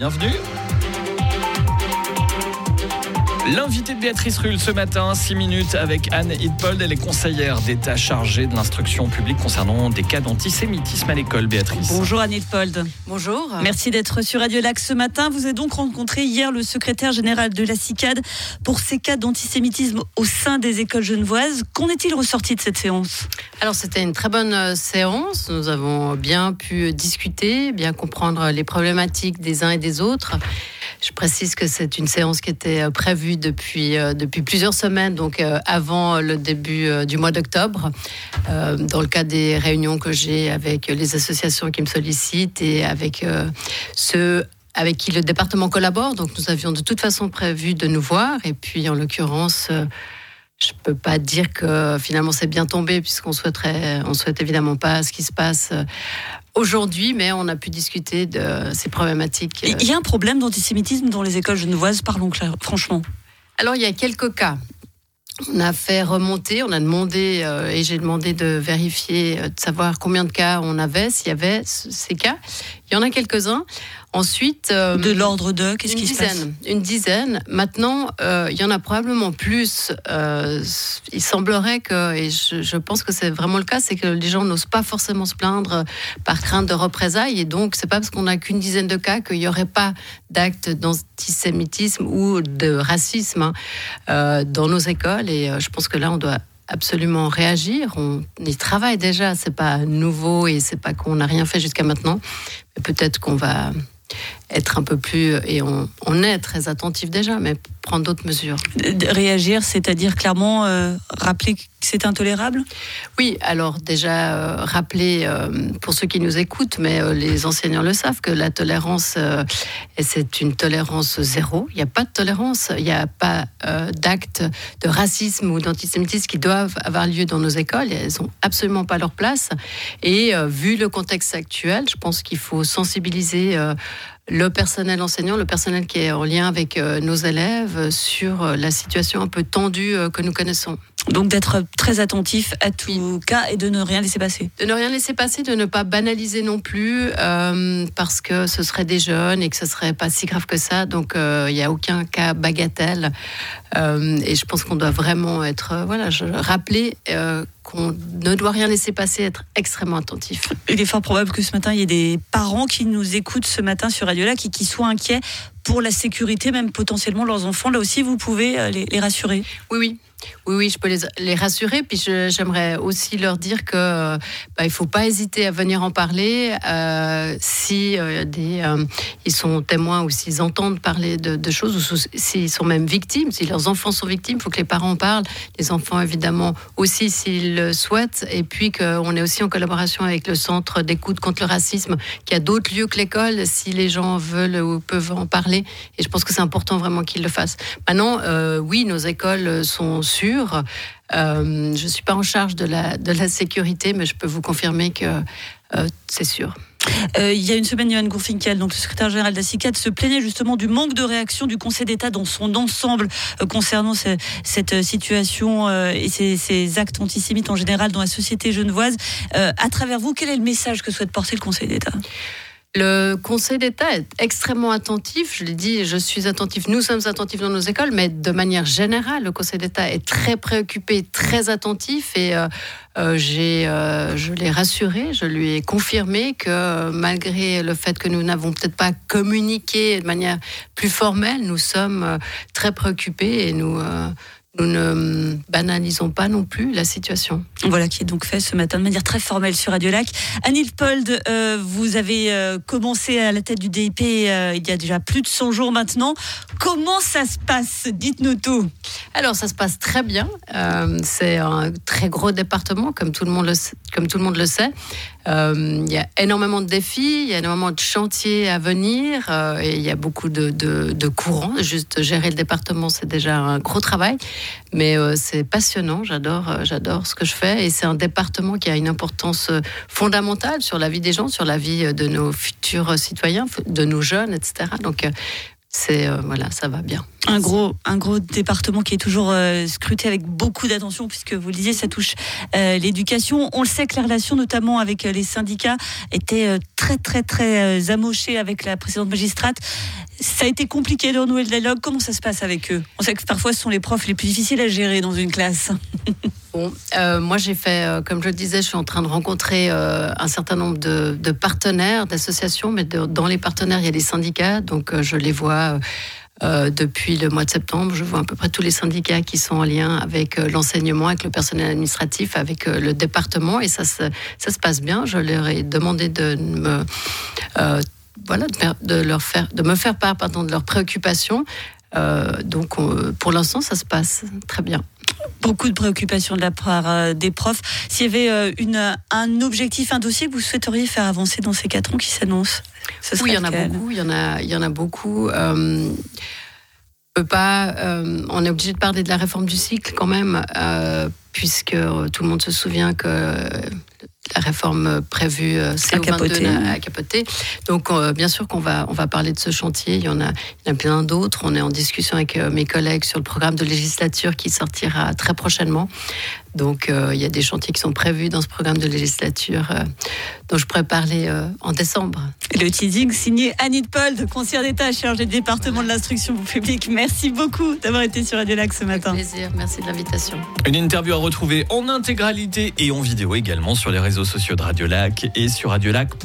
Bienvenue. L'invité de Béatrice Rulle ce matin, 6 minutes avec Anne Hidpold. Elle est conseillère d'État chargée de l'instruction publique concernant des cas d'antisémitisme à l'école, Béatrice. Bonjour Anne Hidpold. Bonjour. Merci d'être sur Radio Lac ce matin. Vous avez donc rencontré hier le secrétaire général de la CICAD pour ces cas d'antisémitisme au sein des écoles genevoises. Qu'en est-il ressorti de cette séance? Alors c'était une très bonne euh, séance. Nous avons bien pu discuter, bien comprendre les problématiques des uns et des autres. Je précise que c'est une séance qui était euh, prévue depuis, euh, depuis plusieurs semaines, donc euh, avant le début du mois d'octobre, dans le cadre des réunions que j'ai avec les associations qui me sollicitent et avec ceux avec qui le département collabore. Donc nous avions de toute façon prévu de nous voir. Et puis en l'occurrence, je ne peux pas dire que finalement c'est bien tombé puisqu'on souhaiterait, souhaite évidemment pas ce qui se passe aujourd'hui, mais on a pu discuter de ces problématiques. Il y a un problème d'antisémitisme dans les écoles genevoises, parlons clair, franchement. Alors il y a quelques cas. On a fait remonter, on a demandé, euh, et j'ai demandé de vérifier, euh, de savoir combien de cas on avait, s'il y avait ces cas. Il y en a quelques-uns. Ensuite, euh, de l'ordre de qu'est-ce qui se passe Une dizaine. Maintenant, euh, il y en a probablement plus. Euh, il semblerait que, et je, pense que c'est vraiment le cas, c'est que les gens n'osent pas forcément se plaindre par crainte de représailles, et donc c'est pas parce qu'on n'a qu'une dizaine de cas qu'il n'y aurait pas d'actes d'antisémitisme ou de racisme hein, dans nos écoles. Et je pense que là, on doit absolument réagir. On y travaille déjà. C'est pas nouveau et c'est pas qu'on n'a rien fait jusqu'à maintenant. Peut-être qu'on va être un peu plus, et on, on est très attentif déjà, mais prendre d'autres mesures. réagir, c'est-à-dire clairement euh, rappeler que c'est intolérable? Oui, alors déjà euh, rappeler, euh, pour ceux qui nous écoutent, mais les enseignants le savent, que la tolérance, c'est une tolérance zéro. Il n'y a pas de tolérance, il n'y a pas d'actes de racisme ou d'antisémitisme qui doivent avoir lieu dans nos écoles. Elles n'ont absolument pas leur place. Et vu le contexte actuel, je pense qu'il faut sensibiliser le personnel enseignant, le personnel qui est en lien avec euh, nos élèves euh, sur euh, la situation un peu tendue que nous connaissons. Donc d'être très attentif à tout cas et de ne rien laisser passer. De ne rien laisser passer, de ne pas banaliser non plus, parce que ce serait des jeunes et que ce serait pas si grave que ça. Donc il n'y a aucun cas bagatelle. et je pense qu'on doit vraiment être, voilà, je, rappeler qu'on ne doit rien laisser passer, être extrêmement attentif. Il est fort probable que ce matin, il y ait des parents qui nous écoutent ce matin sur Radio Lac et qui soient inquiets pour la sécurité, même potentiellement leurs enfants. Là aussi, vous pouvez euh, les, les rassurer. Oui, oui. Oui, oui, je peux les, les rassurer. Puis j'aimerais aussi leur dire que bah, il ne faut pas hésiter à venir en parler euh, si euh, euh, ils sont témoins ou s'ils entendent parler de, de choses ou s'ils sont même victimes, si leurs enfants sont victimes, il faut que les parents en parlent. Les enfants, évidemment, aussi s'ils le souhaitent. Et puis qu'on est aussi en collaboration avec le Centre d'écoute contre le racisme, qui a d'autres lieux que l'école, si les gens veulent ou peuvent en parler. Et je pense que c'est important vraiment qu'ils le fassent. Maintenant, oui, nos écoles sont Euh, je ne suis pas en charge de la, sécurité, mais je peux vous confirmer que euh, c'est sûr. Euh, il y a une semaine, Johan Gourfinkel, donc le secrétaire général la se plaignait justement du manque de réaction du Conseil d'État dans son ensemble concernant cette situation et ces, actes antisémites en général dans la société genevoise. à travers vous, quel est le message que souhaite porter le Conseil d'État? Le Conseil d'État est extrêmement attentif. Je l'ai dit, je suis attentif. Nous sommes attentifs dans nos écoles, mais de manière générale, le Conseil d'État est très préoccupé, très attentif. Et euh, euh, j'ai, euh, je l'ai rassuré, je lui ai confirmé que malgré le fait que nous n'avons peut-être pas communiqué de manière plus formelle, nous sommes très préoccupés et nous nous ne banalisons pas non plus la situation. Voilà qui est donc fait ce matin de manière très formelle sur Radio Lac. Anil Pold, euh, vous avez euh, commencé à la tête du DIP euh, il y a déjà plus de 100 jours maintenant. Comment ça se passe? Dites-nous tout. Alors ça se passe très bien. c'est un très gros département, comme tout le monde le, comme tout le, monde le sait. Il y a énormément de défis, il y a énormément de chantiers à venir et il y a beaucoup de, courants. Juste gérer le département, c'est déjà un gros travail. Mais euh, c'est passionnant, j'adore, euh, j'adore ce que je fais et c'est un département qui a une importance euh, fondamentale sur la vie des gens, sur la vie de nos futurs citoyens, de nos jeunes, etc. Donc c'est voilà, ça va bien. Un gros, un gros département qui est toujours scruté avec beaucoup d'attention, puisque vous le disiez, ça touche l'éducation. On le sait que la relation, notamment avec les syndicats, était très, très, très amochée avec la précédente magistrate. Ça a été compliqué de renouer le dialogue. Comment ça se passe avec eux? On sait que parfois, ce sont les profs les plus difficiles à gérer dans une classe. Euh, moi j'ai fait, euh, comme je le disais, je suis en train de rencontrer euh, un certain nombre de, partenaires, d'associations, mais dans les partenaires, il y a des syndicats, donc je les vois depuis le mois de septembre. Je vois à peu près tous les syndicats qui sont en lien avec l'enseignement, avec le personnel administratif, avec le département, et ça se, ça se passe bien. Je leur ai demandé de me voilà, de, leur faire, de me faire part pardon, de leurs préoccupations. donc, pour l'instant, ça se passe très bien beaucoup de préoccupations de la part euh, des profs. S'il y avait euh, une, un objectif, un dossier que vous souhaiteriez faire avancer dans ces quatre ans qui s'annoncent Oui, il y en a beaucoup. Il y en a, il y en a beaucoup. Euh, peut pas, on est obligé de parler de la réforme du cycle quand même, puisque tout le monde se souvient que la réforme prévue c'est au 22 a capoté. Donc bien sûr qu'on va on va parler de ce chantier. Il y en a, il y en a plein d'autres. On est en discussion avec mes collègues sur le programme de législature qui sortira très prochainement. Donc euh, il y a des chantiers qui sont prévus dans ce programme de législature euh, dont je pourrais parler euh, en décembre. Le teasing signé Annie Paul, de conseillère d'État chargée du département de l'instruction publique. Merci beaucoup d'avoir été sur Radio Lac ce matin. Avec plaisir, merci de l'invitation. Une interview à retrouver en intégralité et en vidéo également sur les réseaux sociaux de Radio Lac et sur radiolac.tv.